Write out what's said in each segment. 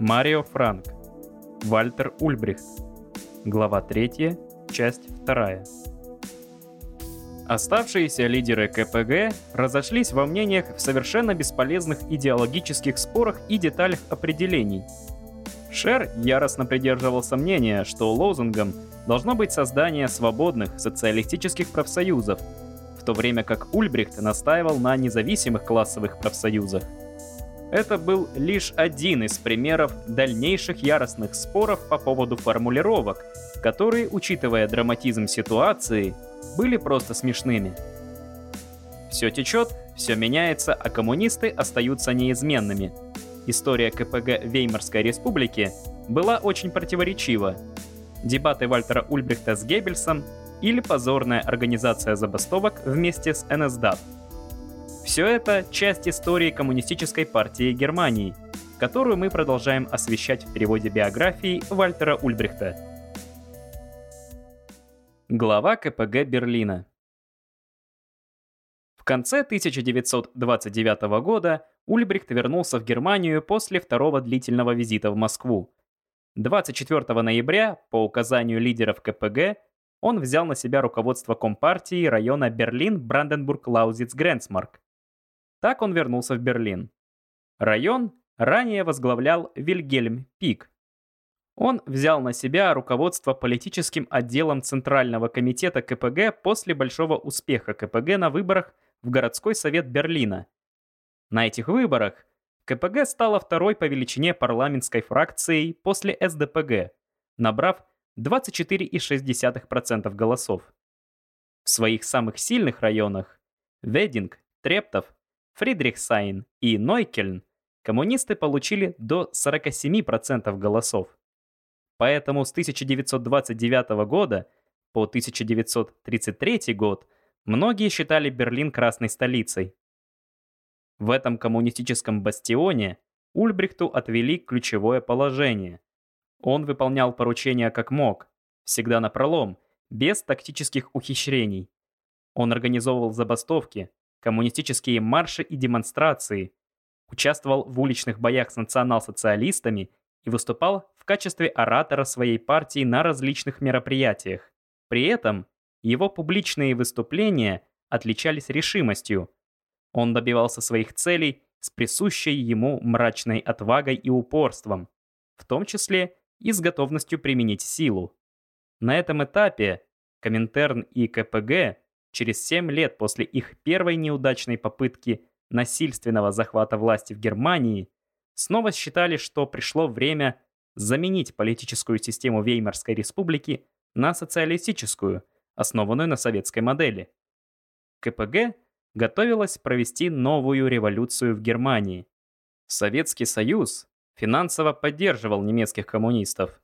Марио Франк. Вальтер Ульбрихт. Глава 3, часть 2. Оставшиеся лидеры КПГ разошлись во мнениях в совершенно бесполезных идеологических спорах и деталях определений. Шер яростно придерживался мнения, что лозунгом должно быть создание свободных социалистических профсоюзов, в то время как Ульбрихт настаивал на независимых классовых профсоюзах. Это был лишь один из примеров дальнейших яростных споров по поводу формулировок, которые, учитывая драматизм ситуации, были просто смешными. Все течет, все меняется, а коммунисты остаются неизменными. История КПГ Веймарской республики была очень противоречива. Дебаты Вальтера Ульбрихта с Геббельсом или позорная организация забастовок вместе с НСДАП. Все это часть истории Коммунистической партии Германии, которую мы продолжаем освещать в переводе биографии Вальтера Ульбрихта. Глава КПГ Берлина В конце 1929 года Ульбрихт вернулся в Германию после второго длительного визита в Москву. 24 ноября, по указанию лидеров КПГ, он взял на себя руководство Компартии района Берлин-Бранденбург-Лаузиц-Гренцмарк. Так он вернулся в Берлин. Район ранее возглавлял Вильгельм Пик. Он взял на себя руководство политическим отделом Центрального комитета КПГ после большого успеха КПГ на выборах в городской совет Берлина. На этих выборах КПГ стала второй по величине парламентской фракцией после СДПГ, набрав 24,6% голосов. В своих самых сильных районах – Вединг, Трептов, Фридрихсхайн и Нойкельн – коммунисты получили до 47% голосов. Поэтому с 1929 года по 1933 год многие считали Берлин красной столицей. В этом коммунистическом бастионе Ульбрихту отвели ключевое положение. Он выполнял поручения как мог, всегда напролом, без тактических ухищрений. Он организовывал забастовки, коммунистические марши и демонстрации, участвовал в уличных боях с национал-социалистами и выступал в качестве оратора своей партии на различных мероприятиях. При этом его публичные выступления отличались решимостью. Он добивался своих целей с присущей ему мрачной отвагой и упорством, в том числе и с готовностью применить силу. На этом этапе Коминтерн и КПГ через 7 лет после их первой неудачной попытки насильственного захвата власти в Германии снова считали, что пришло время заменить политическую систему Веймарской республики на социалистическую, основанную на советской модели. КПГ готовилась провести новую революцию в Германии. Советский Союз финансово поддерживал немецких коммунистов,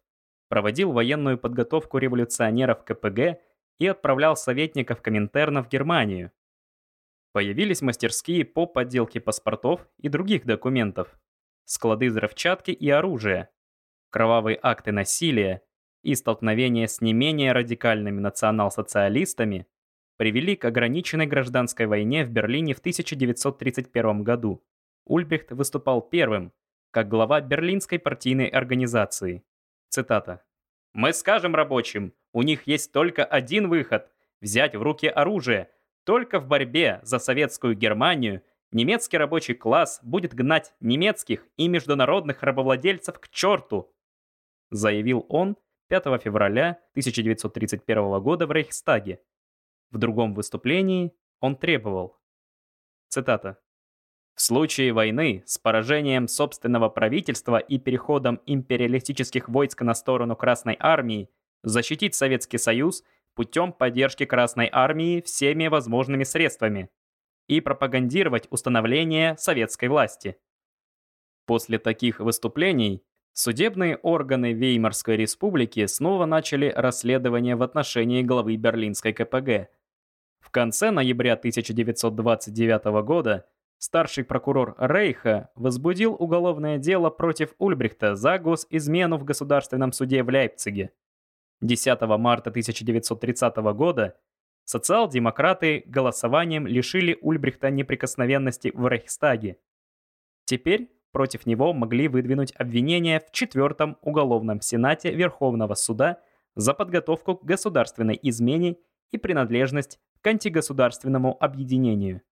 проводил военную подготовку революционеров КПГ и отправлял советников Коминтерна в Германию. Появились мастерские по подделке паспортов и других документов, склады взрывчатки и оружия, кровавые акты насилия и столкновения с не менее радикальными национал-социалистами привели к ограниченной гражданской войне в Берлине в 1931 году. Ульбрихт выступал первым, как глава Берлинской партийной организации. Цитата. «Мы скажем рабочим, у них есть только один выход – взять в руки оружие. Только в борьбе за советскую Германию немецкий рабочий класс будет гнать немецких и международных рабовладельцев к черту», заявил он 5 февраля 1931 года в Рейхстаге. В другом выступлении он требовал. Цитата. В случае войны с поражением собственного правительства и переходом империалистических войск на сторону Красной Армии защитить Советский Союз путем поддержки Красной Армии всеми возможными средствами и пропагандировать установление советской власти. После таких выступлений судебные органы Веймарской республики снова начали расследование в отношении главы Берлинской КПГ. В конце ноября 1929 года Старший прокурор Рейха возбудил уголовное дело против Ульбрихта за госизмену в Государственном суде в Лейпциге. 10 марта 1930 года социал-демократы голосованием лишили Ульбрихта неприкосновенности в Рейхстаге. Теперь против него могли выдвинуть обвинение в Четвертом уголовном сенате Верховного суда за подготовку к государственной измене и принадлежность к антигосударственному объединению.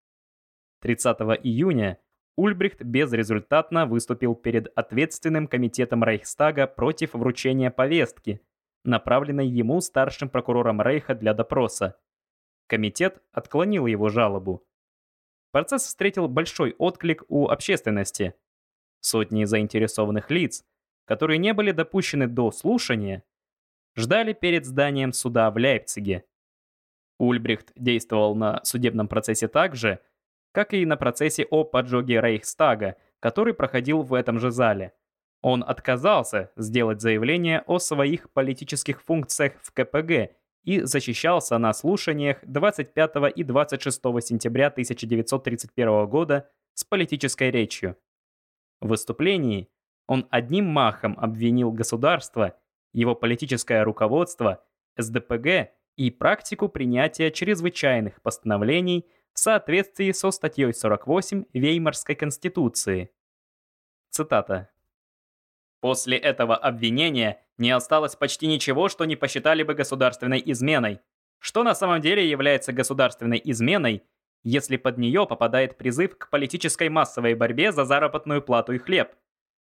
30 июня Ульбрихт безрезультатно выступил перед ответственным комитетом Рейхстага против вручения повестки, направленной ему старшим прокурором Рейха для допроса. Комитет отклонил его жалобу. Процесс встретил большой отклик у общественности. Сотни заинтересованных лиц, которые не были допущены до слушания, ждали перед зданием суда в Лейпциге. Ульбрихт действовал на судебном процессе так же, как и на процессе о поджоге Рейхстага, который проходил в этом же зале. Он отказался сделать заявление о своих политических функциях в КПГ и защищался на слушаниях 25 и 26 сентября 1931 года с политической речью. В выступлении он одним махом обвинил государство, его политическое руководство, СДПГ и практику принятия чрезвычайных постановлений в соответствии со статьей 48 Веймарской конституции. Цитата. После этого обвинения не осталось почти ничего, что не посчитали бы государственной изменой. Что на самом деле является государственной изменой, если под нее попадает призыв к политической массовой борьбе за заработную плату и хлеб?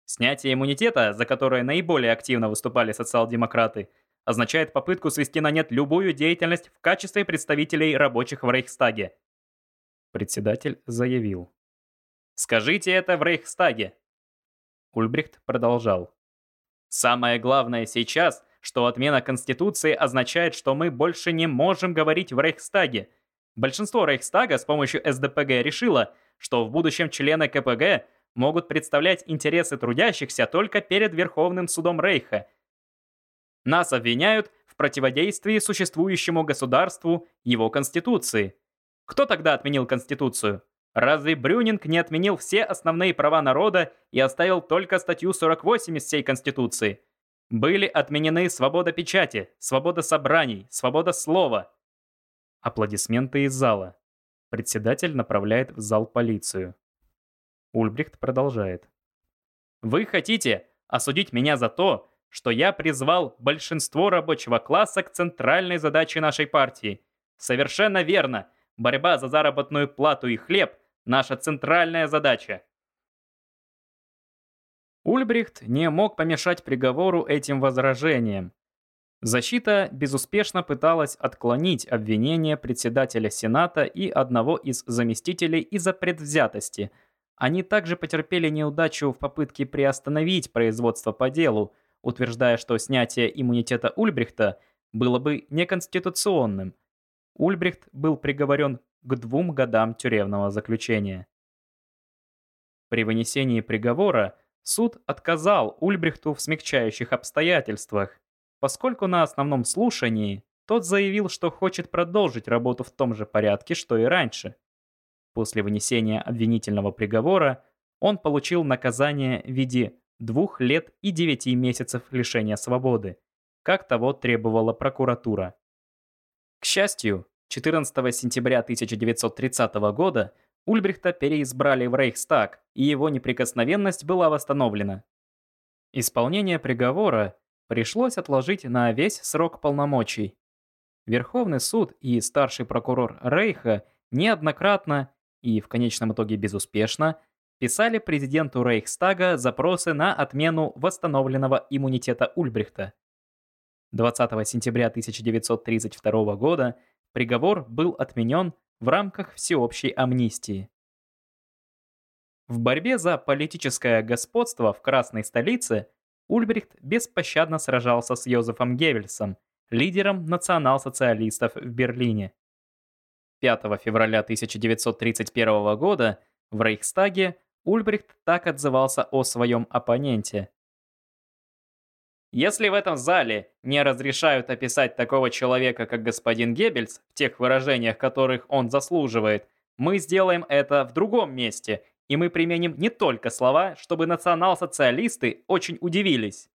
Снятие иммунитета, за которое наиболее активно выступали социал-демократы, означает попытку свести на нет любую деятельность в качестве представителей рабочих в Рейхстаге. Председатель заявил. «Скажите это в Рейхстаге!» Ульбрихт продолжал. «Самое главное сейчас, что отмена Конституции означает, что мы больше не можем говорить в Рейхстаге. Большинство Рейхстага с помощью СДПГ решило, что в будущем члены КПГ могут представлять интересы трудящихся только перед Верховным судом Рейха. Нас обвиняют в противодействии существующему государству его Конституции. Кто тогда отменил Конституцию? Разве Брюнинг не отменил все основные права народа и оставил только статью 48 из всей Конституции? Были отменены свобода печати, свобода собраний, свобода слова. Аплодисменты из зала. Председатель направляет в зал полицию. Ульбрихт продолжает. Вы хотите осудить меня за то, что я призвал большинство рабочего класса к центральной задаче нашей партии. Совершенно верно. Борьба за заработную плату и хлеб – наша центральная задача. Ульбрихт не мог помешать приговору этим возражениям. Защита безуспешно пыталась отклонить обвинение председателя Сената и одного из заместителей из-за предвзятости. Они также потерпели неудачу в попытке приостановить производство по делу, утверждая, что снятие иммунитета Ульбрихта было бы неконституционным – Ульбрихт был приговорен к двум годам тюремного заключения. При вынесении приговора суд отказал Ульбрихту в смягчающих обстоятельствах, поскольку на основном слушании тот заявил, что хочет продолжить работу в том же порядке, что и раньше. После вынесения обвинительного приговора он получил наказание в виде двух лет и девяти месяцев лишения свободы, как того требовала прокуратура. К счастью, 14 сентября 1930 года Ульбрихта переизбрали в Рейхстаг, и его неприкосновенность была восстановлена. Исполнение приговора пришлось отложить на весь срок полномочий. Верховный суд и старший прокурор Рейха неоднократно и в конечном итоге безуспешно писали президенту Рейхстага запросы на отмену восстановленного иммунитета Ульбрихта. 20 сентября 1932 года приговор был отменен в рамках всеобщей амнистии. В борьбе за политическое господство в Красной столице Ульбрихт беспощадно сражался с Йозефом Геббельсом, лидером национал-социалистов в Берлине. 5 февраля 1931 года в Рейхстаге Ульбрихт так отзывался о своем оппоненте. Если в этом зале не разрешают описать такого человека, как господин Геббельс, в тех выражениях, которых он заслуживает, мы сделаем это в другом месте, и мы применим не только слова, чтобы национал-социалисты очень удивились.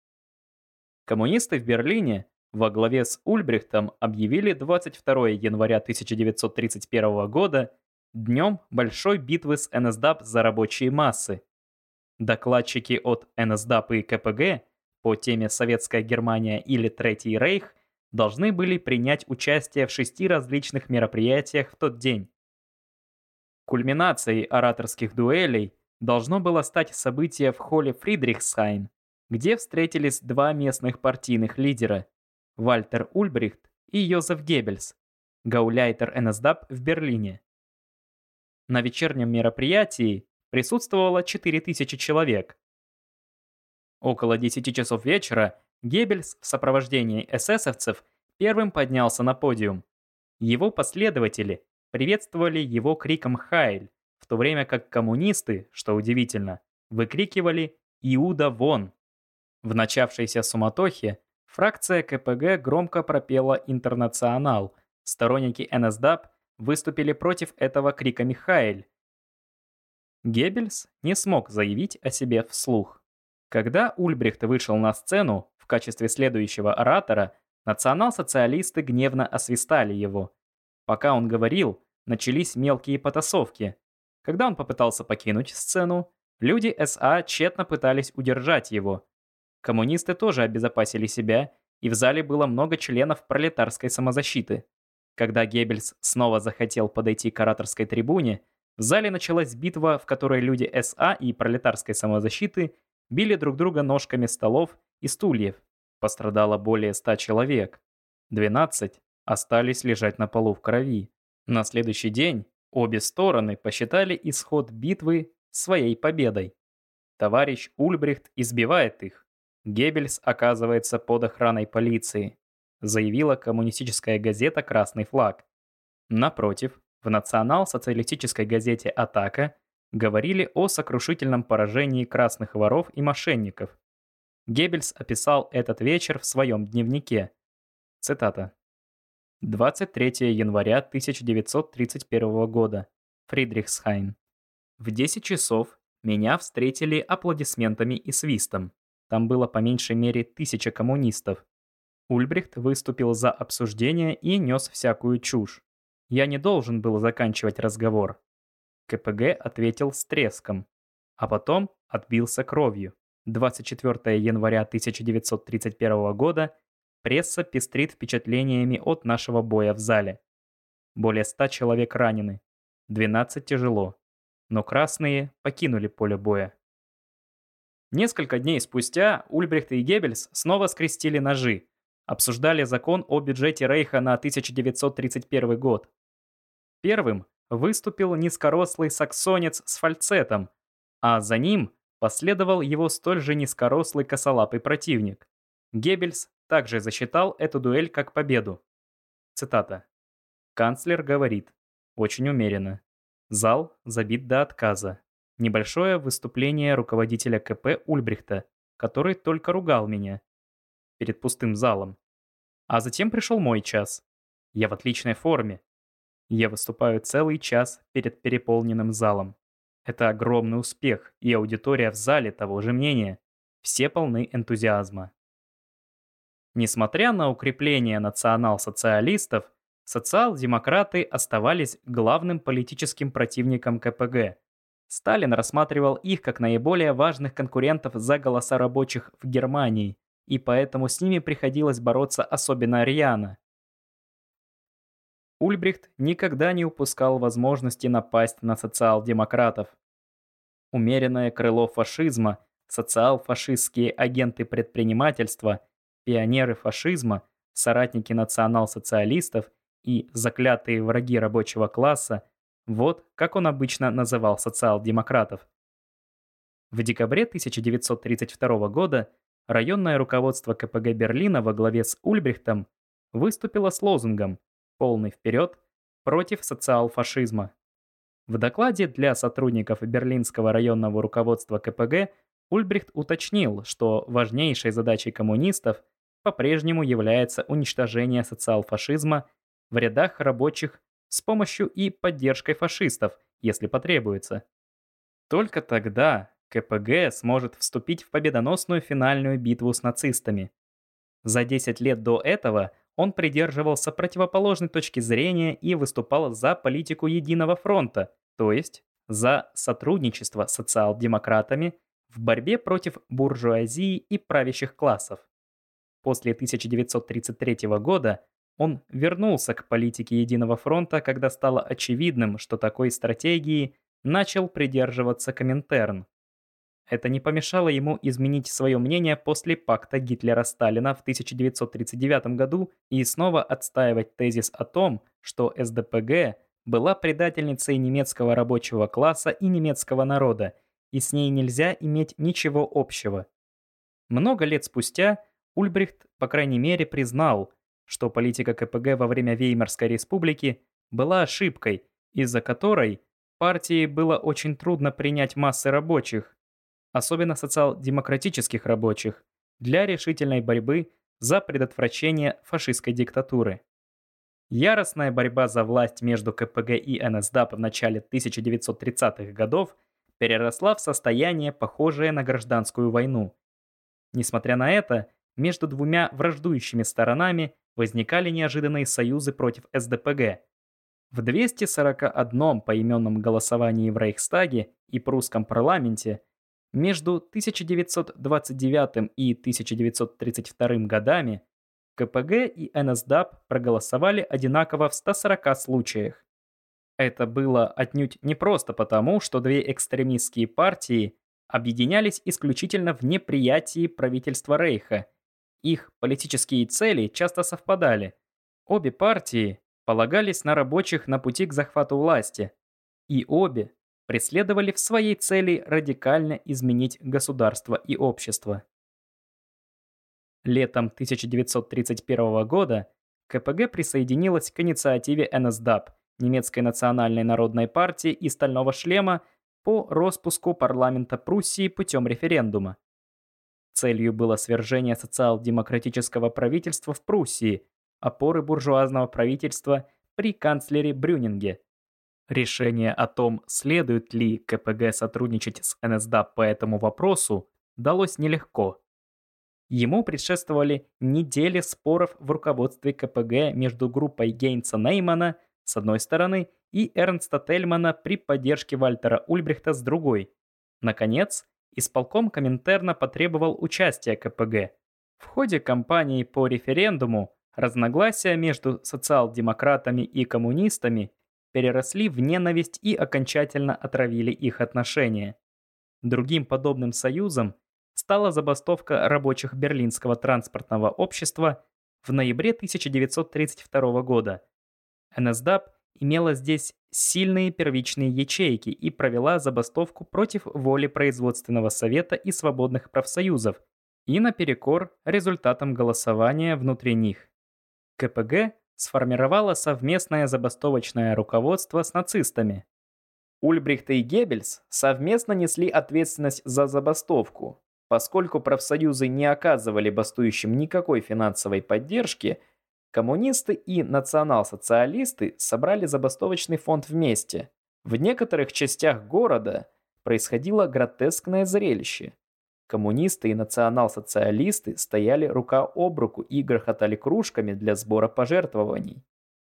Коммунисты в Берлине во главе с Ульбрихтом объявили 22 января 1931 года днем большой битвы с НСДАП за рабочие массы. Докладчики от НСДАП и КПГ по теме «Советская Германия» или «Третий Рейх» должны были принять участие в шести различных мероприятиях в тот день. Кульминацией ораторских дуэлей должно было стать событие в холле Фридрихсхайн, где встретились два местных партийных лидера – Вальтер Ульбрихт и Йозеф Геббельс, гауляйтер НСДАП в Берлине. На вечернем мероприятии присутствовало 4000 человек. Около 10 часов вечера Геббельс в сопровождении эсэсовцев первым поднялся на подиум. Его последователи приветствовали его криком «Хайль», в то время как коммунисты, что удивительно, выкрикивали «Иуда вон!». В начавшейся суматохе фракция КПГ громко пропела «Интернационал», сторонники НСДАП выступили против этого криками «Хайль». Геббельс не смог заявить о себе вслух. Когда Ульбрихт вышел на сцену в качестве следующего оратора, национал-социалисты гневно освистали его. Пока он говорил, начались мелкие потасовки. Когда он попытался покинуть сцену, люди СА тщетно пытались удержать его. Коммунисты тоже обезопасили себя, и в зале было много членов пролетарской самозащиты. Когда Геббельс снова захотел подойти к ораторской трибуне, в зале началась битва, в которой люди СА и пролетарской самозащиты били друг друга ножками столов и стульев. Пострадало более 100 человек. 12 остались лежать на полу в крови. На следующий день обе стороны посчитали исход битвы своей победой. Товарищ Ульбрихт избивает их. Геббельс оказывается под охраной полиции, заявила коммунистическая газета «Красный флаг». Напротив, в национал-социалистической газете «Атака» говорили о сокрушительном поражении красных воров и мошенников. Геббельс описал этот вечер в своем дневнике. Цитата. 23 января 1931 года. Фридрихсхайн. В 10 часов меня встретили аплодисментами и свистом. Там было по меньшей мере тысяча коммунистов. Ульбрихт выступил за обсуждение и нес всякую чушь. Я не должен был заканчивать разговор. КПГ ответил с треском, а потом отбился кровью. 24 января 1931 года пресса пестрит впечатлениями от нашего боя в зале. Более 100 человек ранены, 12 тяжело, но красные покинули поле боя. Несколько дней спустя Ульбрихт и Геббельс снова скрестили ножи, обсуждали закон о бюджете Рейха на 1931 год. Первым выступил низкорослый саксонец с фальцетом, а за ним последовал его столь же низкорослый косолапый противник. Геббельс также засчитал эту дуэль как победу. Цитата. Канцлер говорит, очень умеренно. Зал забит до отказа. Небольшое выступление руководителя КП Ульбрихта, который только ругал меня перед пустым залом. А затем пришел мой час. Я в отличной форме. Я выступаю целый час перед переполненным залом. Это огромный успех, и аудитория в зале того же мнения. Все полны энтузиазма. Несмотря на укрепление национал-социалистов, социал-демократы оставались главным политическим противником КПГ. Сталин рассматривал их как наиболее важных конкурентов за голоса рабочих в Германии, и поэтому с ними приходилось бороться особенно рьяно. Ульбрихт никогда не упускал возможности напасть на социал-демократов. Умеренное крыло фашизма, социал-фашистские агенты предпринимательства, пионеры фашизма, соратники национал-социалистов и заклятые враги рабочего класса – вот как он обычно называл социал-демократов. В декабре 1932 года районное руководство КПГ Берлина во главе с Ульбрихтом выступило с лозунгом полный вперед против социал-фашизма. В докладе для сотрудников Берлинского районного руководства КПГ Ульбрихт уточнил, что важнейшей задачей коммунистов по-прежнему является уничтожение социал-фашизма в рядах рабочих с помощью и поддержкой фашистов, если потребуется. Только тогда КПГ сможет вступить в победоносную финальную битву с нацистами. За 10 лет до этого он придерживался противоположной точки зрения и выступал за политику единого фронта, то есть за сотрудничество с социал-демократами в борьбе против буржуазии и правящих классов. После 1933 года он вернулся к политике Единого фронта, когда стало очевидным, что такой стратегии начал придерживаться Коминтерн. Это не помешало ему изменить свое мнение после пакта Гитлера-Сталина в 1939 году и снова отстаивать тезис о том, что СДПГ была предательницей немецкого рабочего класса и немецкого народа, и с ней нельзя иметь ничего общего. Много лет спустя Ульбрихт, по крайней мере, признал, что политика КПГ во время Веймарской республики была ошибкой, из-за которой партии было очень трудно принять массы рабочих, особенно социал-демократических рабочих, для решительной борьбы за предотвращение фашистской диктатуры. Яростная борьба за власть между КПГ и НСДАП в начале 1930-х годов переросла в состояние, похожее на гражданскую войну. Несмотря на это, между двумя враждующими сторонами возникали неожиданные союзы против СДПГ. В 241 поименном голосовании в Рейхстаге и прусском парламенте между 1929 и 1932 годами КПГ и НСДАП проголосовали одинаково в 140 случаях. Это было отнюдь не просто потому, что две экстремистские партии объединялись исключительно в неприятии правительства Рейха. Их политические цели часто совпадали. Обе партии полагались на рабочих на пути к захвату власти. И обе преследовали в своей цели радикально изменить государство и общество. Летом 1931 года КПГ присоединилась к инициативе НСДАП, немецкой национальной народной партии и стального шлема по распуску парламента Пруссии путем референдума. Целью было свержение социал-демократического правительства в Пруссии, опоры буржуазного правительства при канцлере Брюнинге, Решение о том, следует ли КПГ сотрудничать с НСДАП по этому вопросу, далось нелегко. Ему предшествовали недели споров в руководстве КПГ между группой Гейнса Неймана с одной стороны и Эрнста Тельмана при поддержке Вальтера Ульбрихта с другой. Наконец, исполком Коминтерна потребовал участия КПГ. В ходе кампании по референдуму разногласия между социал-демократами и коммунистами переросли в ненависть и окончательно отравили их отношения. Другим подобным союзом стала забастовка рабочих Берлинского транспортного общества в ноябре 1932 года. НСДАП имела здесь сильные первичные ячейки и провела забастовку против воли производственного совета и свободных профсоюзов и наперекор результатам голосования внутри них. КПГ сформировала совместное забастовочное руководство с нацистами. Ульбрихт и Геббельс совместно несли ответственность за забастовку. Поскольку профсоюзы не оказывали бастующим никакой финансовой поддержки, коммунисты и национал-социалисты собрали забастовочный фонд вместе. В некоторых частях города происходило гротескное зрелище. Коммунисты и национал-социалисты стояли рука об руку и грохотали кружками для сбора пожертвований.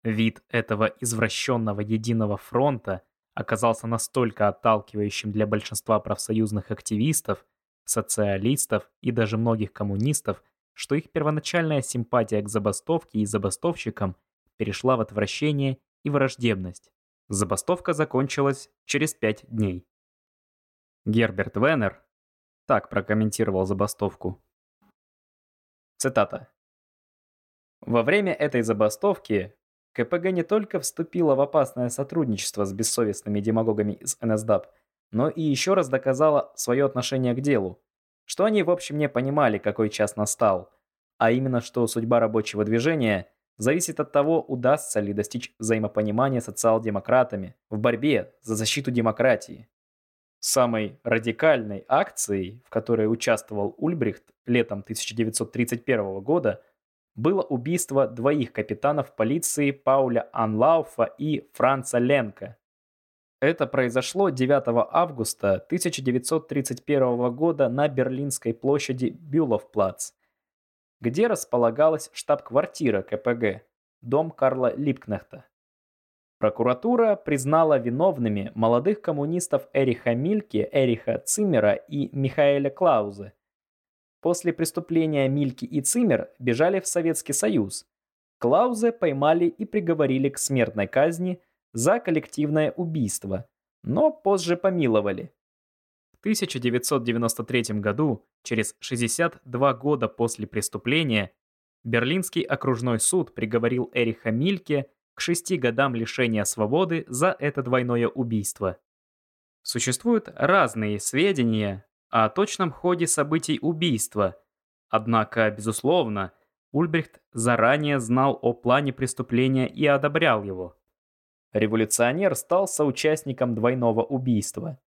Вид этого извращенного единого фронта оказался настолько отталкивающим для большинства профсоюзных активистов, социалистов и даже многих коммунистов, что их первоначальная симпатия к забастовке и забастовщикам перешла в отвращение и враждебность. Забастовка закончилась через пять дней. Герберт Веннер, так прокомментировал забастовку. Цитата. Во время этой забастовки КПГ не только вступила в опасное сотрудничество с бессовестными демагогами из НСДАП, но и еще раз доказала свое отношение к делу, что они в общем не понимали, какой час настал, а именно что судьба рабочего движения зависит от того, удастся ли достичь взаимопонимания социал-демократами в борьбе за защиту демократии. Самой радикальной акцией, в которой участвовал Ульбрихт летом 1931 года, было убийство двоих капитанов полиции Пауля Анлауфа и Франца Ленка. Это произошло 9 августа 1931 года на Берлинской площади Бюловплац, где располагалась штаб-квартира КПГ, дом Карла Липкнехта. Прокуратура признала виновными молодых коммунистов Эриха Мильке, Эриха Циммера и Михаэля Клаузе. После преступления Мильки и Циммер бежали в Советский Союз. Клаузе поймали и приговорили к смертной казни за коллективное убийство, но позже помиловали. В 1993 году, через 62 года после преступления, Берлинский окружной суд приговорил Эриха Мильке к шести годам лишения свободы за это двойное убийство. Существуют разные сведения о точном ходе событий убийства, однако, безусловно, Ульбрихт заранее знал о плане преступления и одобрял его. Революционер стал соучастником двойного убийства.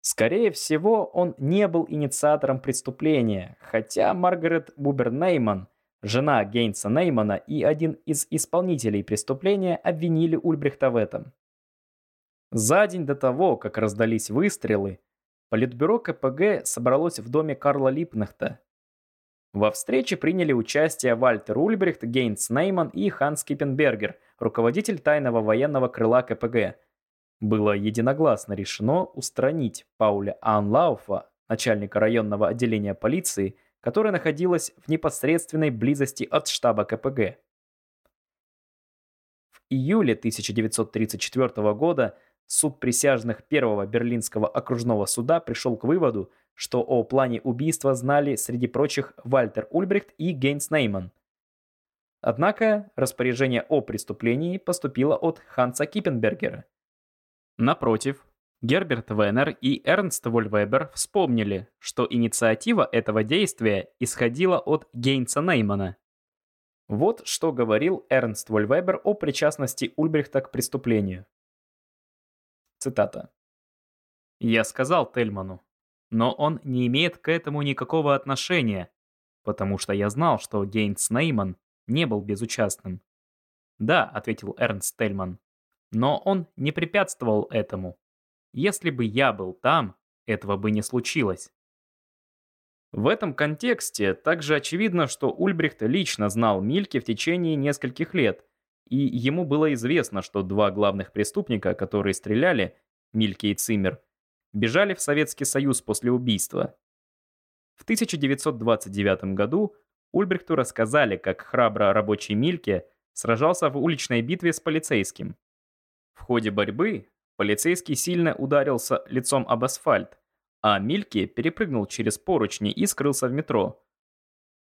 Скорее всего, он не был инициатором преступления, хотя Маргарет Бубер-Нейман Жена Гейнса Неймана и один из исполнителей преступления обвинили Ульбрихта в этом. За день до того, как раздались выстрелы, Политбюро КПГ собралось в доме Карла Липнахта. Во встрече приняли участие Вальтер Ульбрихт, Гейнс Нейман и Ханс Киппенбергер, руководитель тайного военного крыла КПГ. Было единогласно решено устранить Пауля Анлауфа, начальника районного отделения полиции, которая находилась в непосредственной близости от штаба КПГ. В июле 1934 года суд присяжных Первого Берлинского окружного суда пришел к выводу, что о плане убийства знали среди прочих Вальтер Ульбрихт и Гейнс Нейман. Однако распоряжение о преступлении поступило от Ханса Киппенбергера. Напротив, Герберт Венер и Эрнст Вольвебер вспомнили, что инициатива этого действия исходила от Гейнса Неймана. Вот что говорил Эрнст Вольвебер о причастности Ульбрихта к преступлению. Цитата. «Я сказал Тельману, но он не имеет к этому никакого отношения, потому что я знал, что Гейнс Нейман не был безучастным. «Да», — ответил Эрнст Тельман, — «но он не препятствовал этому. Если бы я был там, этого бы не случилось. В этом контексте также очевидно, что Ульбрихт лично знал Мильке в течение нескольких лет, и ему было известно, что два главных преступника, которые стреляли, Мильке и Циммер, бежали в Советский Союз после убийства. В 1929 году Ульбрихту рассказали, как храбро рабочий Мильке сражался в уличной битве с полицейским. В ходе борьбы Полицейский сильно ударился лицом об асфальт, а Мильки перепрыгнул через поручни и скрылся в метро.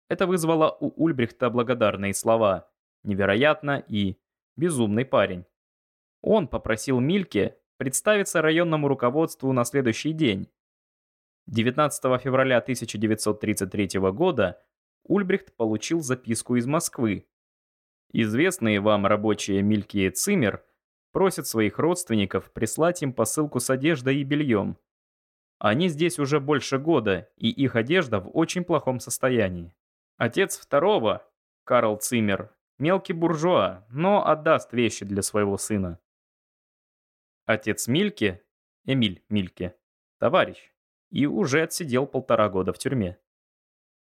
Это вызвало у Ульбрихта благодарные слова «невероятно» и «безумный парень». Он попросил Мильке представиться районному руководству на следующий день. 19 февраля 1933 года Ульбрихт получил записку из Москвы. Известные вам рабочие Мильки и Циммер – Просят своих родственников прислать им посылку с одеждой и бельем. Они здесь уже больше года, и их одежда в очень плохом состоянии. Отец второго, Карл Циммер, мелкий буржуа, но отдаст вещи для своего сына. Отец Мильке, Эмиль Мильке, товарищ, и уже отсидел полтора года в тюрьме.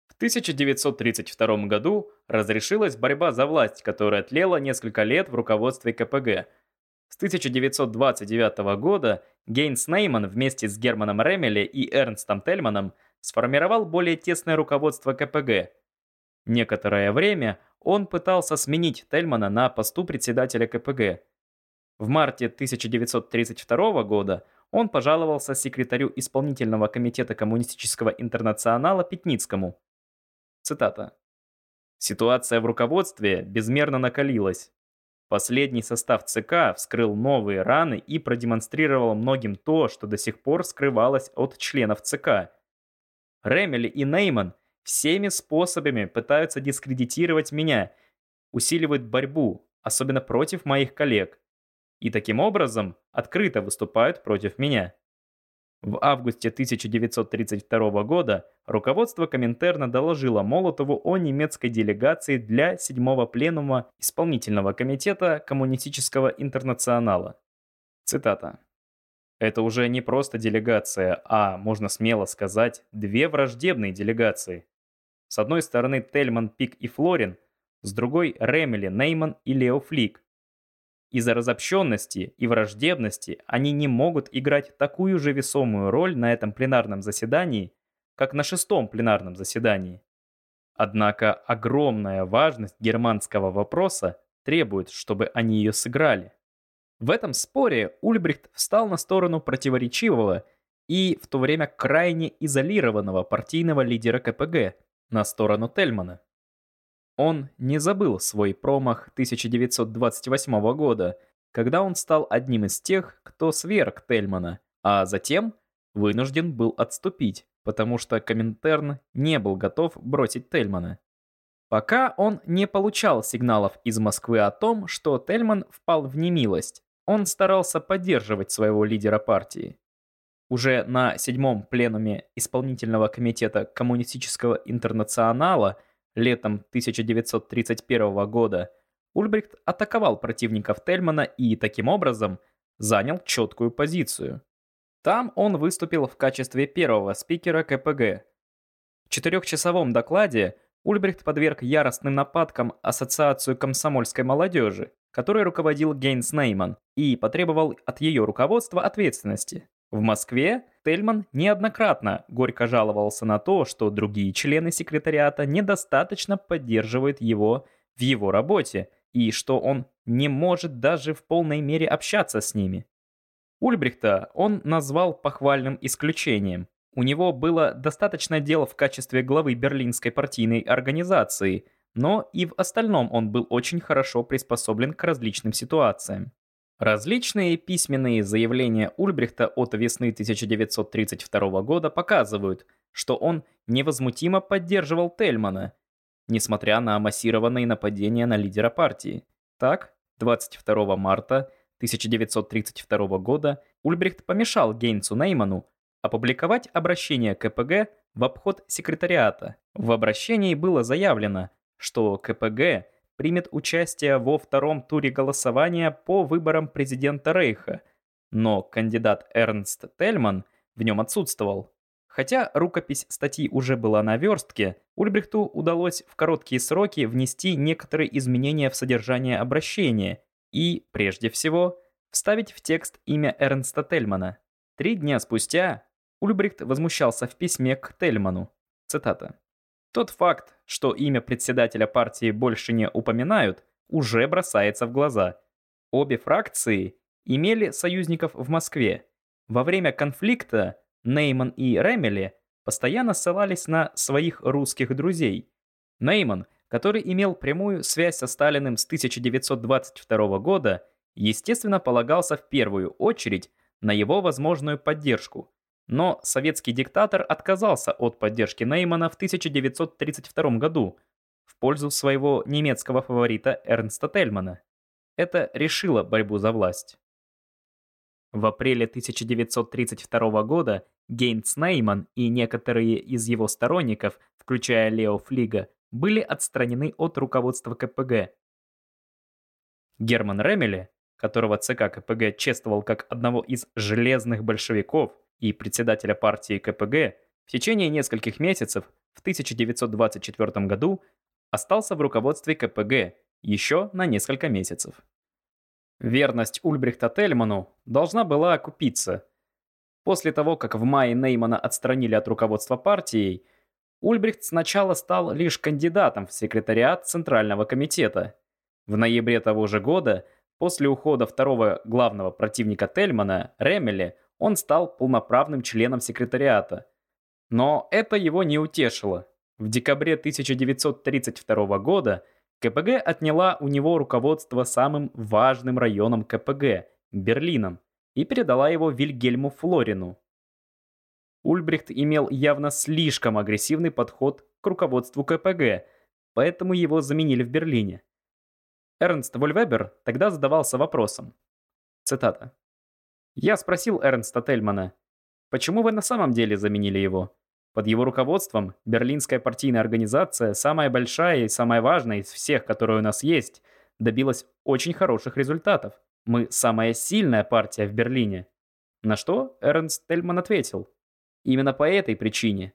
В 1932 году разрешилась борьба за власть, которая тлела несколько лет в руководстве КПГ – с 1929 года Гейнс Нейман вместе с Германом Ремели и Эрнстом Тельманом сформировал более тесное руководство КПГ. Некоторое время он пытался сменить Тельмана на посту председателя КПГ. В марте 1932 года он пожаловался секретарю исполнительного комитета коммунистического интернационала Пятницкому. Цитата. «Ситуация в руководстве безмерно накалилась. Последний состав ЦК вскрыл новые раны и продемонстрировал многим то, что до сих пор скрывалось от членов ЦК. Ремели и Нейман всеми способами пытаются дискредитировать меня, усиливают борьбу, особенно против моих коллег, и таким образом открыто выступают против меня. В августе 1932 года руководство Коминтерна доложило Молотову о немецкой делегации для 7-го пленума Исполнительного комитета Коммунистического интернационала. Цитата. Это уже не просто делегация, а, можно смело сказать, две враждебные делегации. С одной стороны Тельман, Пик и Флорин, с другой Ремели, Нейман и Лео Флик. Из-за разобщенности и враждебности они не могут играть такую же весомую роль на этом пленарном заседании, как на шестом пленарном заседании. Однако огромная важность германского вопроса требует, чтобы они ее сыграли. В этом споре Ульбрихт встал на сторону противоречивого и в то время крайне изолированного партийного лидера КПГ, на сторону Тельмана. Он не забыл свой промах 1928 года, когда он стал одним из тех, кто сверг Тельмана, а затем вынужден был отступить, потому что Коминтерн не был готов бросить Тельмана. Пока он не получал сигналов из Москвы о том, что Тельман впал в немилость, он старался поддерживать своего лидера партии. Уже на седьмом пленуме исполнительного комитета Коммунистического интернационала летом 1931 года Ульбрихт атаковал противников Тельмана и таким образом занял четкую позицию. Там он выступил в качестве первого спикера КПГ. В четырехчасовом докладе Ульбрихт подверг яростным нападкам Ассоциацию комсомольской молодежи, которой руководил Гейнс Нейман, и потребовал от ее руководства ответственности. В Москве Тельман неоднократно горько жаловался на то, что другие члены секретариата недостаточно поддерживают его в его работе, и что он не может даже в полной мере общаться с ними. Ульбрихта он назвал похвальным исключением. У него было достаточно дел в качестве главы берлинской партийной организации, но и в остальном он был очень хорошо приспособлен к различным ситуациям. Различные письменные заявления Ульбрихта от весны 1932 года показывают, что он невозмутимо поддерживал Тельмана, несмотря на массированные нападения на лидера партии. Так, 22 марта 1932 года Ульбрихт помешал Гейнцу Нейману опубликовать обращение КПГ в обход секретариата. В обращении было заявлено, что КПГ примет участие во втором туре голосования по выборам президента Рейха, но кандидат Эрнст Тельман в нем отсутствовал. Хотя рукопись статьи уже была на верстке, Ульбрихту удалось в короткие сроки внести некоторые изменения в содержание обращения и, прежде всего, вставить в текст имя Эрнста Тельмана. Три дня спустя Ульбрихт возмущался в письме к Тельману. Цитата. «Тот факт, что имя председателя партии больше не упоминают, уже бросается в глаза. Обе фракции имели союзников в Москве. Во время конфликта Нейман и Ремели постоянно ссылались на своих русских друзей. Нейман который имел прямую связь со Сталиным с 1922 года, естественно полагался в первую очередь на его возможную поддержку. Но советский диктатор отказался от поддержки Неймана в 1932 году в пользу своего немецкого фаворита Эрнста Тельмана. Это решило борьбу за власть. В апреле 1932 года Гейнц Нейман и некоторые из его сторонников, включая Лео Флига, были отстранены от руководства КПГ. Герман Ремеле, которого ЦК КПГ чествовал как одного из железных большевиков и председателя партии КПГ, в течение нескольких месяцев в 1924 году остался в руководстве КПГ еще на несколько месяцев. Верность Ульбрихта Тельману должна была окупиться. После того, как в мае Неймана отстранили от руководства партией, Ульбрихт сначала стал лишь кандидатом в секретариат Центрального комитета. В ноябре того же года, после ухода второго главного противника Тельмана, Ремеля, он стал полноправным членом секретариата. Но это его не утешило. В декабре 1932 года КПГ отняла у него руководство самым важным районом КПГ – Берлином, и передала его Вильгельму Флорину. Ульбрихт имел явно слишком агрессивный подход к руководству КПГ, поэтому его заменили в Берлине. Эрнст Вольвебер тогда задавался вопросом. Цитата. «Я спросил Эрнста Тельмана, почему вы на самом деле заменили его? Под его руководством Берлинская партийная организация, самая большая и самая важная из всех, которые у нас есть, добилась очень хороших результатов. Мы самая сильная партия в Берлине». На что Эрнст Тельман ответил – Именно по этой причине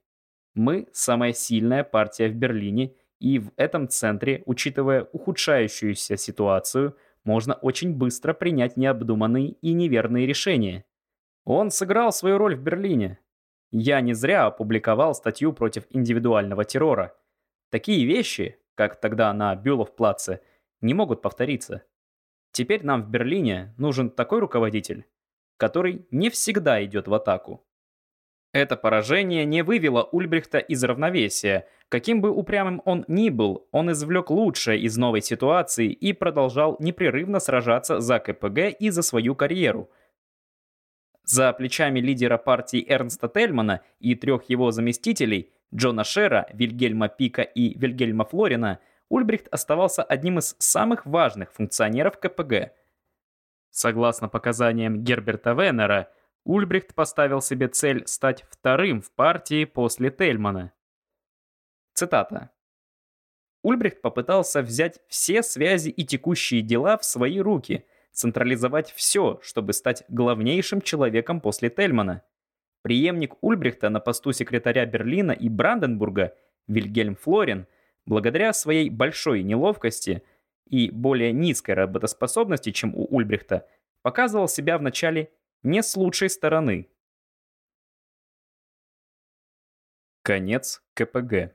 мы самая сильная партия в Берлине, и в этом центре, учитывая ухудшающуюся ситуацию, можно очень быстро принять необдуманные и неверные решения. Он сыграл свою роль в Берлине. Я не зря опубликовал статью против индивидуального террора. Такие вещи, как тогда на Бюлов-плаце, не могут повториться. Теперь нам в Берлине нужен такой руководитель, который не всегда идет в атаку. Это поражение не вывело Ульбрихта из равновесия. Каким бы упрямым он ни был, он извлек лучшее из новой ситуации и продолжал непрерывно сражаться за КПГ и за свою карьеру. За плечами лидера партии Эрнста Тельмана и трех его заместителей, Джона Шера, Вильгельма Пика и Вильгельма Флорина, Ульбрихт оставался одним из самых важных функционеров КПГ. Согласно показаниям Герберта Веннера, Ульбрихт поставил себе цель стать вторым в партии после Тельмана. Цитата. Ульбрихт попытался взять все связи и текущие дела в свои руки, централизовать все, чтобы стать главнейшим человеком после Тельмана. Преемник Ульбрихта на посту секретаря Берлина и Бранденбурга, Вильгельм Флорин, благодаря своей большой неловкости и более низкой работоспособности, чем у Ульбрихта, показывал себя в начале не с лучшей стороны. Конец КПГ.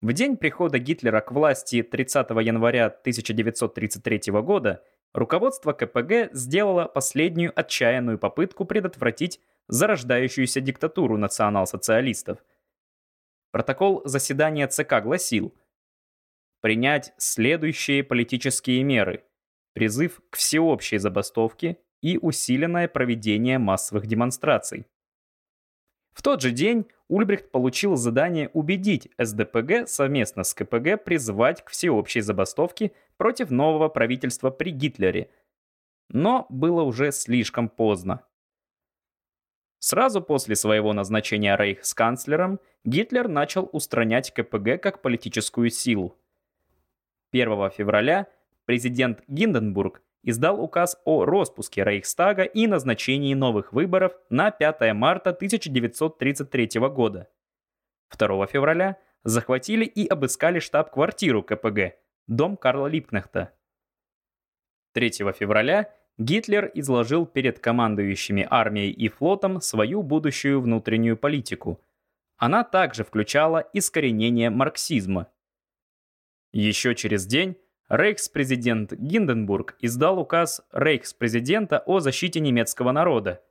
В день прихода Гитлера к власти 30 января 1933 года руководство КПГ сделало последнюю отчаянную попытку предотвратить зарождающуюся диктатуру национал-социалистов. Протокол заседания ЦК гласил принять следующие политические меры – призыв к всеобщей забастовке и усиленное проведение массовых демонстраций. В тот же день Ульбрихт получил задание убедить СДПГ совместно с КПГ призывать к всеобщей забастовке против нового правительства при Гитлере. Но было уже слишком поздно. Сразу после своего назначения рейхсканцлером Гитлер начал устранять КПГ как политическую силу. 1 февраля президент Гинденбург издал указ о распуске Рейхстага и назначении новых выборов на 5 марта 1933 года. 2 февраля захватили и обыскали штаб-квартиру КПГ, дом Карла Липкнехта. 3 февраля Гитлер изложил перед командующими армией и флотом свою будущую внутреннюю политику. Она также включала искоренение марксизма. Еще через день Рейхспрезидент Гинденбург издал указ Рейхспрезидента о защите немецкого народа,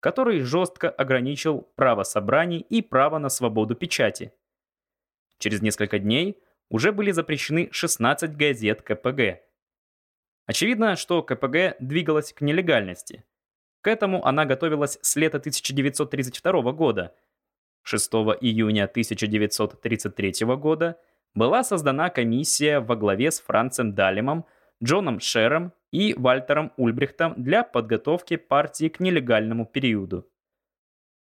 который жестко ограничил право собраний и право на свободу печати. Через несколько дней уже были запрещены 16 газет КПГ. Очевидно, что КПГ двигалась к нелегальности. К этому она готовилась с лета 1932 года. 6 июня 1933 года – была создана комиссия во главе с Францем Далемом, Джоном Шером и Вальтером Ульбрихтом для подготовки партии к нелегальному периоду.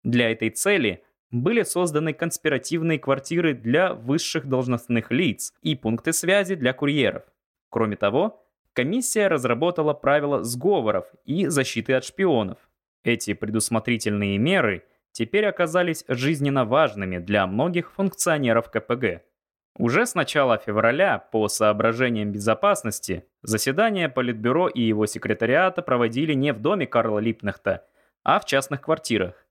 Для этой цели были созданы конспиративные квартиры для высших должностных лиц и пункты связи для курьеров. Кроме того, комиссия разработала правила сговоров и защиты от шпионов. Эти предусмотрительные меры теперь оказались жизненно важными для многих функционеров КПГ. Уже с начала февраля, по соображениям безопасности, заседания Политбюро и его секретариата проводили не в доме Карла Липнехта, а в частных квартирах.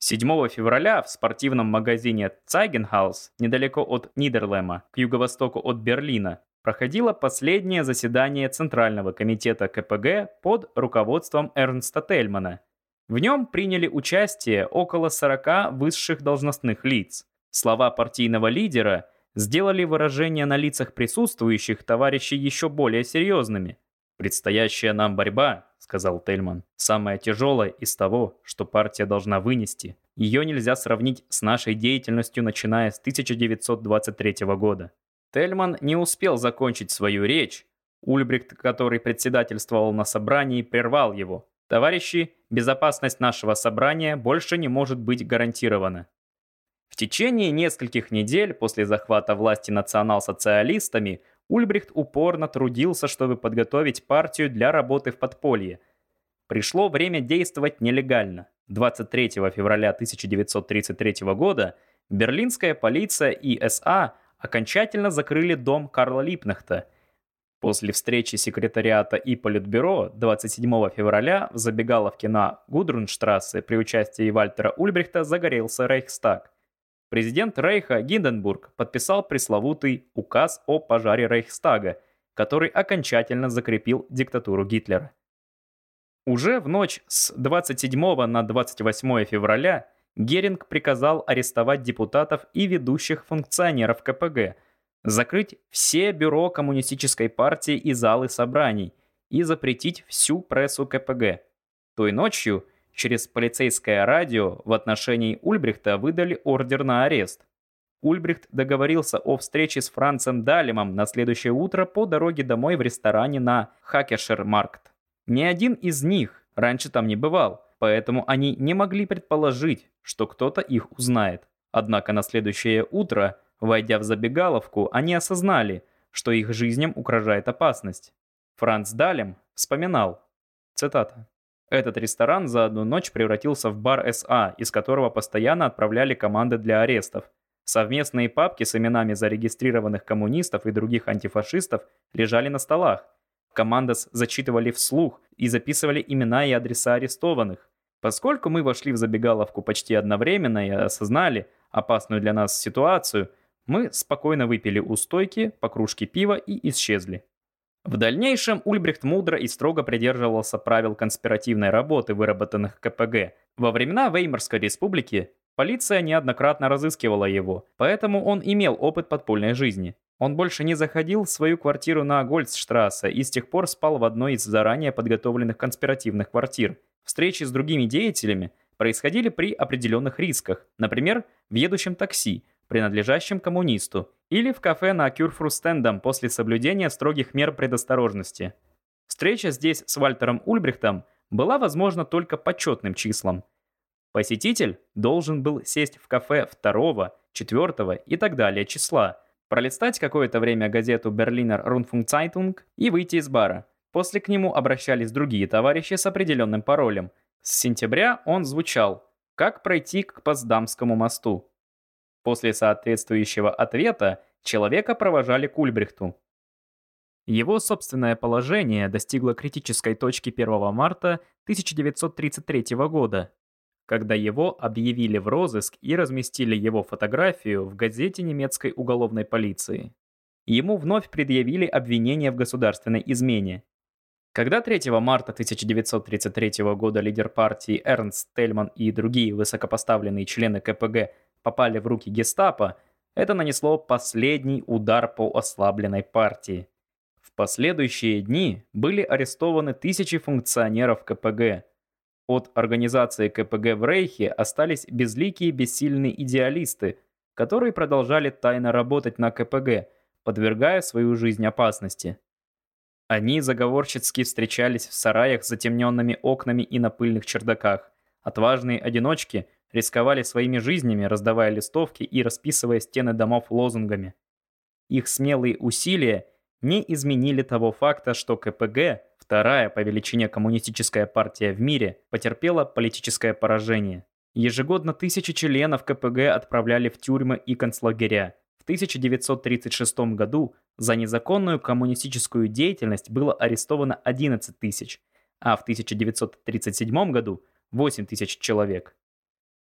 7 февраля в спортивном магазине Цайгенхаус, недалеко от Нидерлема, к юго-востоку от Берлина, проходило последнее заседание Центрального комитета КПГ под руководством Эрнста Тельмана. В нем приняли участие около 40 высших должностных лиц. Слова партийного лидера сделали выражения на лицах присутствующих товарищей еще более серьезными. «Предстоящая нам борьба», — сказал Тельман, — «самая тяжелая из того, что партия должна вынести. Ее нельзя сравнить с нашей деятельностью, начиная с 1923 года». Тельман не успел закончить свою речь. Ульбрихт, который председательствовал на собрании, прервал его. «Товарищи, безопасность нашего собрания больше не может быть гарантирована. В течение нескольких недель после захвата власти национал-социалистами Ульбрихт упорно трудился, чтобы подготовить партию для работы в подполье. Пришло время действовать нелегально. 23 февраля 1933 года берлинская полиция и СА окончательно закрыли дом Карла Липнахта. После встречи секретариата и политбюро 27 февраля в забегаловке на Гудрунштрассе при участии Вальтера Ульбрихта загорелся Рейхстаг. Президент Рейха Гинденбург подписал пресловутый указ о пожаре Рейхстага, который окончательно закрепил диктатуру Гитлера. Уже в ночь с 27 на 28 февраля Геринг приказал арестовать депутатов и ведущих функционеров КПГ, закрыть все бюро коммунистической партии и залы собраний и запретить всю прессу КПГ. Той ночью через полицейское радио в отношении Ульбрихта выдали ордер на арест. Ульбрихт договорился о встрече с Францем Далемом на следующее утро по дороге домой в ресторане на Хакешермаркт. Ни один из них раньше там не бывал, поэтому они не могли предположить, что кто-то их узнает. Однако на следующее утро, войдя в забегаловку, они осознали, что их жизням угрожает опасность. Франц Далем вспоминал, цитата, «Этот ресторан за одну ночь превратился в бар СА, из которого постоянно отправляли команды для арестов. Совместные папки с именами зарегистрированных коммунистов и других антифашистов лежали на столах. Командос зачитывали вслух и записывали имена и адреса арестованных. Поскольку мы вошли в забегаловку почти одновременно и осознали опасную для нас ситуацию, мы спокойно выпили у стойки по кружке пива и исчезли. В дальнейшем Ульбрихт мудро и строго придерживался правил конспиративной работы, выработанных КПГ. Во времена Веймарской республики полиция неоднократно разыскивала его, поэтому он имел опыт подпольной жизни. Он больше не заходил в свою квартиру на Гольцштрассе и с тех пор спал в одной из заранее подготовленных конспиративных квартир – Встречи с другими деятелями происходили при определенных рисках, например, в едущем такси, принадлежащем коммунисту, или в кафе на Кюрфрустендом после соблюдения строгих мер предосторожности. Встреча здесь с Вальтером Ульбрихтом была возможна только почетным числом. Посетитель должен был сесть в кафе второго, четвертого и так далее числа, пролистать какое-то время газету Berliner Rundfunkzeitung и выйти из бара. После к нему обращались другие товарищи с определенным паролем. С сентября он звучал «Как пройти к Поздамскому мосту?». После соответствующего ответа человека провожали к Ульбрихту. Его собственное положение достигло критической точки 1 марта 1933 года, когда его объявили в розыск и разместили его фотографию в газете немецкой уголовной полиции. Ему вновь предъявили обвинение в государственной измене. Когда 3 марта 1933 года лидер партии Эрнст Тельман и другие высокопоставленные члены КПГ попали в руки гестапо, это нанесло последний удар по ослабленной партии. В последующие дни были арестованы тысячи функционеров КПГ. От организации КПГ в Рейхе остались безликие бессильные идеалисты, которые продолжали тайно работать на КПГ, подвергая свою жизнь опасности. Они заговорщицки встречались в сараях с затемненными окнами и на пыльных чердаках. Отважные одиночки рисковали своими жизнями, раздавая листовки и расписывая стены домов лозунгами. Их смелые усилия не изменили того факта, что КПГ, вторая по величине коммунистическая партия в мире, потерпела политическое поражение. Ежегодно тысячи членов КПГ отправляли в тюрьмы и концлагеря. В 1936 году за незаконную коммунистическую деятельность было арестовано 11 тысяч, а в 1937 году 8 тысяч человек.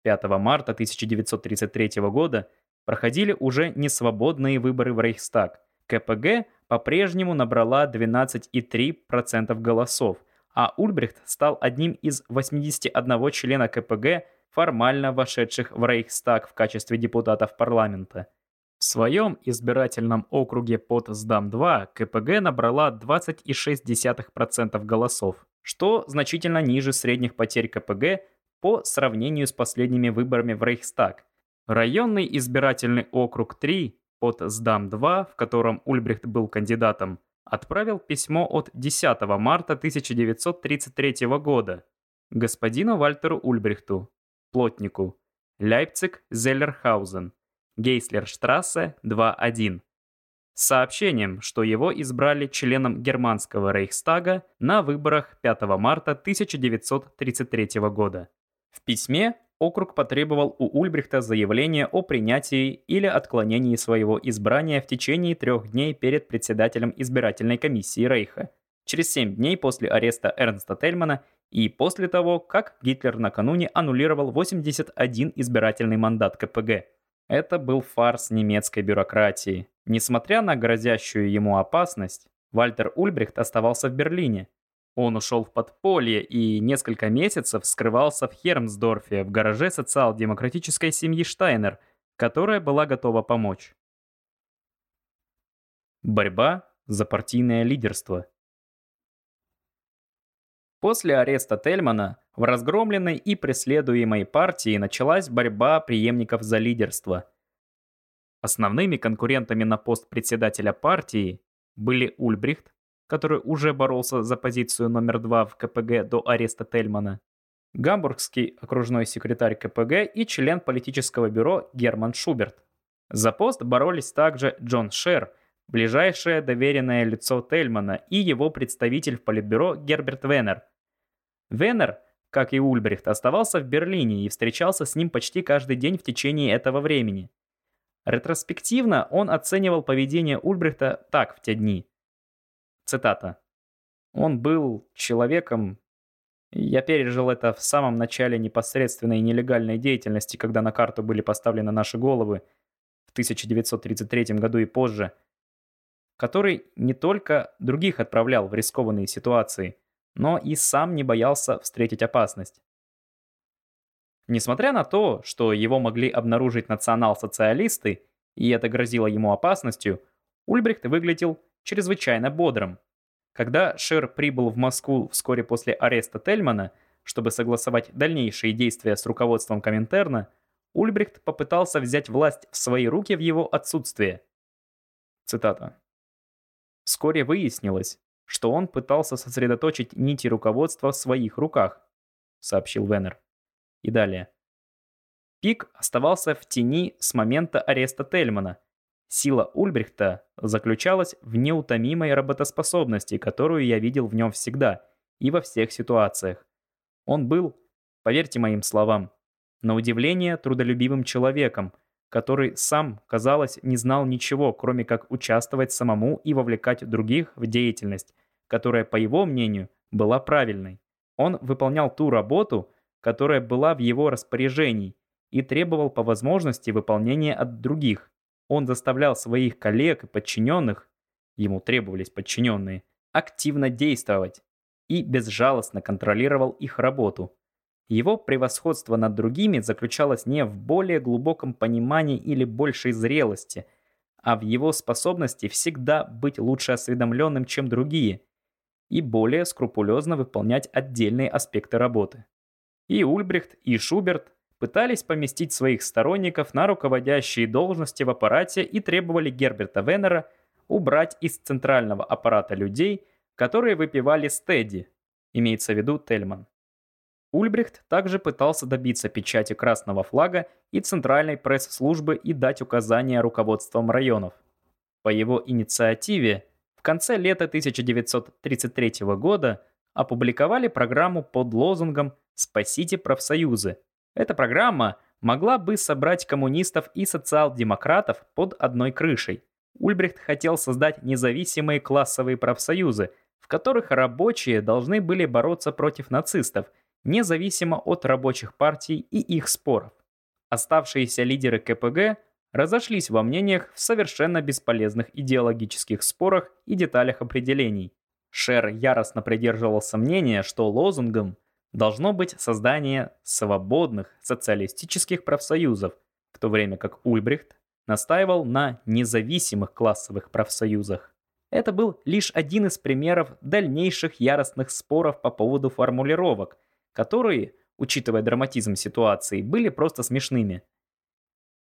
5 марта 1933 года проходили уже несвободные выборы в Рейхстаг. КПГ по-прежнему набрала 12,3% голосов, а Ульбрихт стал одним из 81 члена КПГ, формально вошедших в Рейхстаг в качестве депутатов парламента. В своем избирательном округе под СДАМ-2 КПГ набрала 20,6% голосов, что значительно ниже средних потерь КПГ по сравнению с последними выборами в Рейхстаг. Районный избирательный округ 3 под СДАМ-2, в котором Ульбрихт был кандидатом, отправил письмо от 10 марта 1933 года господину Вальтеру Ульбрихту, плотнику, Лейпциг-Зеллерхаузен, Гейслерштрассе 2.1 с сообщением, что его избрали членом германского Рейхстага на выборах 5 марта 1933 года. В письме округ потребовал у Ульбрихта заявления о принятии или отклонении своего избрания в течение трех дней перед председателем избирательной комиссии Рейха, через семь дней после ареста Эрнста Тельмана и после того, как Гитлер накануне аннулировал 81 избирательный мандат КПГ. Это был фарс немецкой бюрократии. Несмотря на грозящую ему опасность, Вальтер Ульбрихт оставался в Берлине. Он ушел в подполье и несколько месяцев скрывался в Хермсдорфе в гараже социал-демократической семьи Штайнер, которая была готова помочь. Борьба за партийное лидерство. После ареста Тельмана в разгромленной и преследуемой партии началась борьба преемников за лидерство. Основными конкурентами на пост председателя партии были Ульбрихт, который уже боролся за позицию номер два в КПГ до ареста Тельмана, гамбургский окружной секретарь КПГ и член политического бюро Герман Шуберт. За пост боролись также Джон Шер, ближайшее доверенное лицо Тельмана и его представитель в политбюро Герберт Веннер. Веннер, как и Ульбрихт, оставался в Берлине и встречался с ним почти каждый день в течение этого времени. Ретроспективно он оценивал поведение Ульбрихта так в те дни. Цитата. «Он был человеком... Я пережил это в самом начале непосредственной нелегальной деятельности, когда на карту были поставлены наши головы в 1933 году и позже, который не только других отправлял в рискованные ситуации, но и сам не боялся встретить опасность. Несмотря на то, что его могли обнаружить национал-социалисты, и это грозило ему опасностью, Ульбрихт выглядел чрезвычайно бодрым. Когда Шер прибыл в Москву вскоре после ареста Тельмана, чтобы согласовать дальнейшие действия с руководством Коминтерна, Ульбрихт попытался взять власть в свои руки в его отсутствие. Цитата. Вскоре выяснилось, что он пытался сосредоточить нити руководства в своих руках, сообщил Веннер. И далее. Пик оставался в тени с момента ареста Тельмана. Сила Ульбрихта заключалась в неутомимой работоспособности, которую я видел в нем всегда и во всех ситуациях. Он был, поверьте моим словам, на удивление трудолюбивым человеком, который сам, казалось, не знал ничего, кроме как участвовать самому и вовлекать других в деятельность, которая, по его мнению, была правильной. Он выполнял ту работу, которая была в его распоряжении, и требовал по возможности выполнения от других. Он заставлял своих коллег и подчиненных, ему требовались подчиненные, активно действовать и безжалостно контролировал их работу. Его превосходство над другими заключалось не в более глубоком понимании или большей зрелости, а в его способности всегда быть лучше осведомленным, чем другие, и более скрупулезно выполнять отдельные аспекты работы. И Ульбрихт, и Шуберт пытались поместить своих сторонников на руководящие должности в аппарате и требовали Герберта Веннера убрать из центрального аппарата людей, которые выпивали стеди, имеется в виду Тельман. Ульбрихт также пытался добиться печати красного флага и центральной пресс-службы и дать указания руководствам районов. По его инициативе в конце лета 1933 года опубликовали программу под лозунгом «Спасите профсоюзы». Эта программа могла бы собрать коммунистов и социал-демократов под одной крышей. Ульбрихт хотел создать независимые классовые профсоюзы, в которых рабочие должны были бороться против нацистов, независимо от рабочих партий и их споров. Оставшиеся лидеры КПГ разошлись во мнениях в совершенно бесполезных идеологических спорах и деталях определений. Шер яростно придерживался мнения, что лозунгом должно быть создание свободных социалистических профсоюзов, в то время как Ульбрихт настаивал на независимых классовых профсоюзах. Это был лишь один из примеров дальнейших яростных споров по поводу формулировок, которые, учитывая драматизм ситуации, были просто смешными.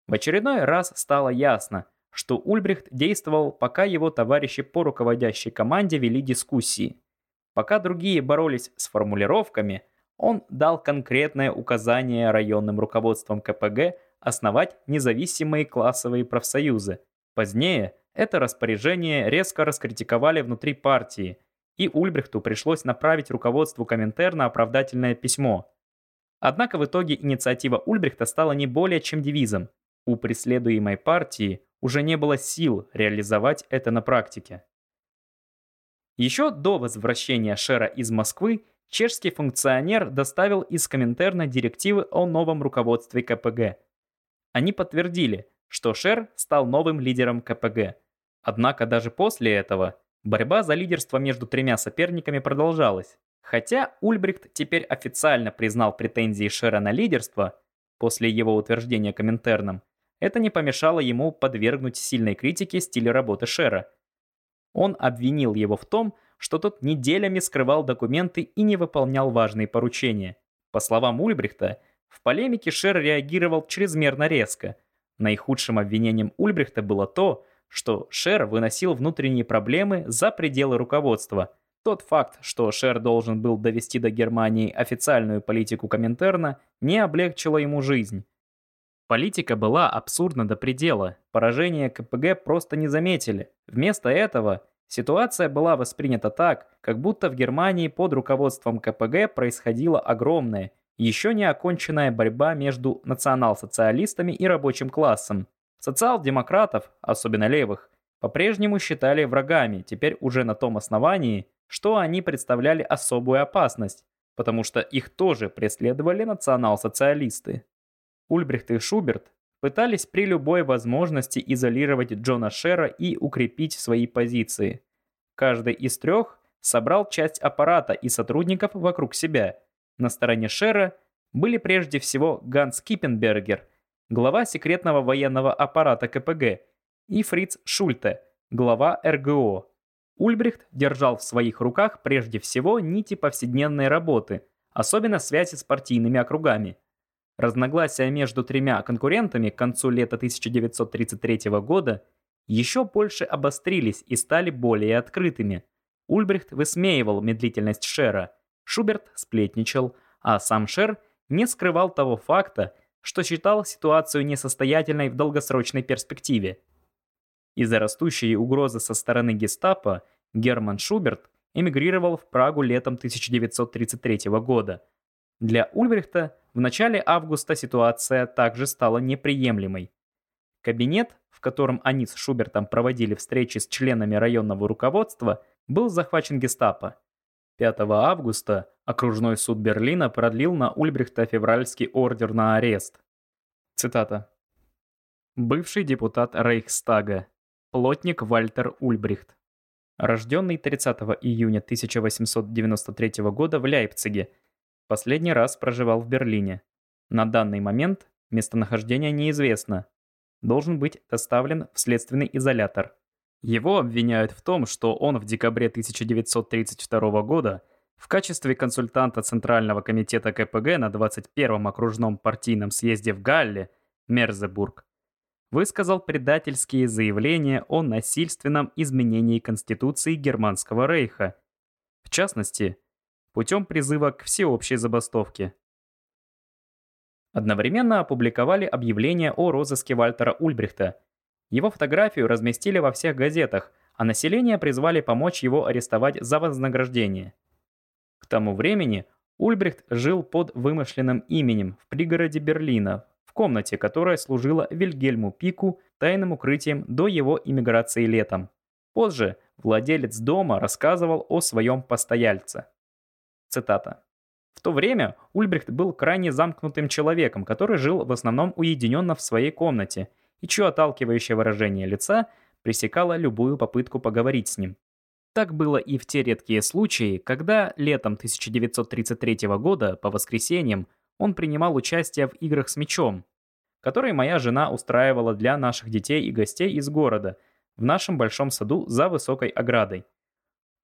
В очередной раз стало ясно, что Ульбрихт действовал, пока его товарищи по руководящей команде вели дискуссии. Пока другие боролись с формулировками, он дал конкретное указание районным руководствам КПГ основать независимые классовые профсоюзы. Позднее это распоряжение резко раскритиковали внутри партии, и Ульбрихту пришлось направить руководству Коминтерна оправдательное письмо. Однако в итоге инициатива Ульбрихта стала не более чем девизом. У преследуемой партии уже не было сил реализовать это на практике. Еще до возвращения Шера из Москвы чешский функционер доставил из Коминтерна директивы о новом руководстве КПГ. Они подтвердили, что Шер стал новым лидером КПГ. Однако даже после этого борьба за лидерство между тремя соперниками продолжалась. Хотя Ульбрихт теперь официально признал претензии Шера на лидерство после его утверждения Коминтерном, это не помешало ему подвергнуть сильной критике стиль работы Шера – он обвинил его в том, что тот неделями скрывал документы и не выполнял важные поручения. По словам Ульбрихта, в полемике Шер реагировал чрезмерно резко. Наихудшим обвинением Ульбрихта было то, что Шер выносил внутренние проблемы за пределы руководства. Тот факт, что Шер должен был довести до Германии официальную политику Коминтерна, не облегчило ему жизнь. Политика была абсурдна до предела, поражение КПГ просто не заметили. Вместо этого ситуация была воспринята так, как будто в Германии под руководством КПГ происходила огромная, еще не оконченная борьба между национал-социалистами и рабочим классом. Социал-демократов, особенно левых, по-прежнему считали врагами, теперь уже на том основании, что они представляли особую опасность, потому что их тоже преследовали национал-социалисты. Ульбрихт и Шуберт пытались при любой возможности изолировать Джона Шера и укрепить свои позиции. Каждый из трех собрал часть аппарата и сотрудников вокруг себя. На стороне Шера были прежде всего Ганс Киппенбергер, глава секретного военного аппарата КПГ, и Фриц Шульте, глава РГО. Ульбрихт держал в своих руках прежде всего нити повседневной работы, особенно связи с партийными округами. Разногласия между тремя конкурентами к концу лета 1933 года еще больше обострились и стали более открытыми. Ульбрихт высмеивал медлительность Шера, Шуберт сплетничал, а сам Шер не скрывал того факта, что считал ситуацию несостоятельной в долгосрочной перспективе. Из-за растущей угрозы со стороны гестапо Герман Шуберт эмигрировал в Прагу летом 1933 года. Для Ульбрихта в начале августа ситуация также стала неприемлемой. Кабинет, в котором они с Шубертом проводили встречи с членами районного руководства, был захвачен гестапо. 5 августа окружной суд Берлина продлил на Ульбрихта февральский ордер на арест. Цитата. Бывший депутат Рейхстага, плотник Вальтер Ульбрихт. Рожденный 30 июня 1893 года в Лейпциге, Последний раз проживал в Берлине. На данный момент местонахождение неизвестно. Должен быть доставлен в следственный изолятор. Его обвиняют в том, что он в декабре 1932 года в качестве консультанта Центрального комитета КПГ на 21-м окружном партийном съезде в Галле, Мерзебург, высказал предательские заявления о насильственном изменении Конституции Германского рейха. В частности, путем призыва к всеобщей забастовке. Одновременно опубликовали объявление о розыске Вальтера Ульбрихта. Его фотографию разместили во всех газетах, а население призвали помочь его арестовать за вознаграждение. К тому времени Ульбрихт жил под вымышленным именем в пригороде Берлина, в комнате, которая служила Вильгельму Пику тайным укрытием до его иммиграции летом. Позже владелец дома рассказывал о своем постояльце. Цитата. В то время Ульбрихт был крайне замкнутым человеком, который жил в основном уединенно в своей комнате, и чье отталкивающее выражение лица пресекало любую попытку поговорить с ним. Так было и в те редкие случаи, когда летом 1933 года по воскресеньям он принимал участие в играх с мячом, которые моя жена устраивала для наших детей и гостей из города в нашем большом саду за высокой оградой.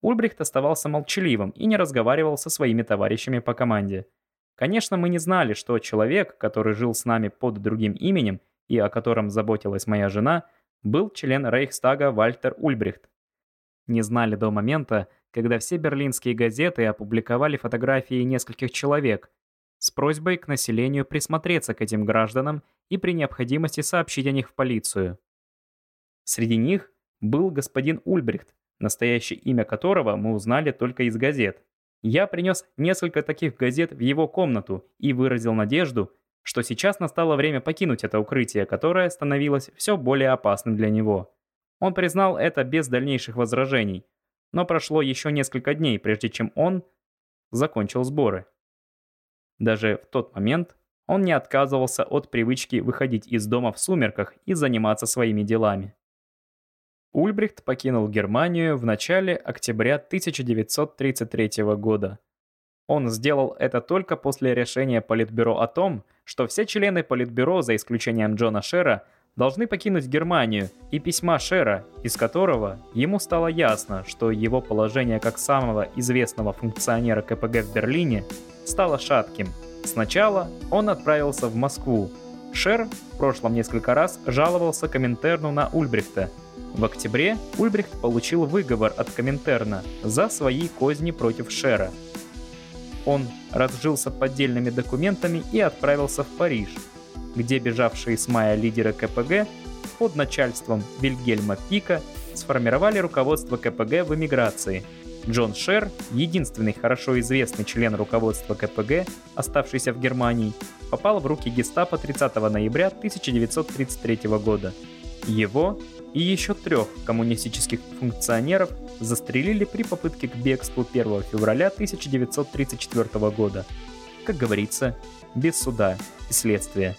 Ульбрихт оставался молчаливым и не разговаривал со своими товарищами по команде. Конечно, мы не знали, что человек, который жил с нами под другим именем и о котором заботилась моя жена, был член Рейхстага Вальтер Ульбрихт. Не знали до момента, когда все берлинские газеты опубликовали фотографии нескольких человек с просьбой к населению присмотреться к этим гражданам и при необходимости сообщить о них в полицию. Среди них был господин Ульбрихт, настоящее имя которого мы узнали только из газет. Я принес несколько таких газет в его комнату и выразил надежду, что сейчас настало время покинуть это укрытие, которое становилось все более опасным для него. Он признал это без дальнейших возражений, но прошло еще несколько дней, прежде чем он закончил сборы. Даже в тот момент он не отказывался от привычки выходить из дома в сумерках и заниматься своими делами. Ульбрихт покинул Германию в начале октября 1933 года. Он сделал это только после решения Политбюро о том, что все члены Политбюро, за исключением Джона Шера, должны покинуть Германию, и письма Шера, из которого ему стало ясно, что его положение как самого известного функционера КПГ в Берлине стало шатким. Сначала он отправился в Москву. Шер в прошлом несколько раз жаловался Коминтерну на Ульбрихта. В октябре Ульбрихт получил выговор от Коминтерна за свои козни против Шера. Он разжился поддельными документами и отправился в Париж, где бежавшие с мая лидеры КПГ под начальством Вильгельма Пика сформировали руководство КПГ в эмиграции. Джон Шер, единственный хорошо известный член руководства КПГ, оставшийся в Германии, попал в руки гестапо 30 ноября 1933 года. Его и еще трех коммунистических функционеров застрелили при попытке к бегству 1 февраля 1934 года. Как говорится, без суда и следствия.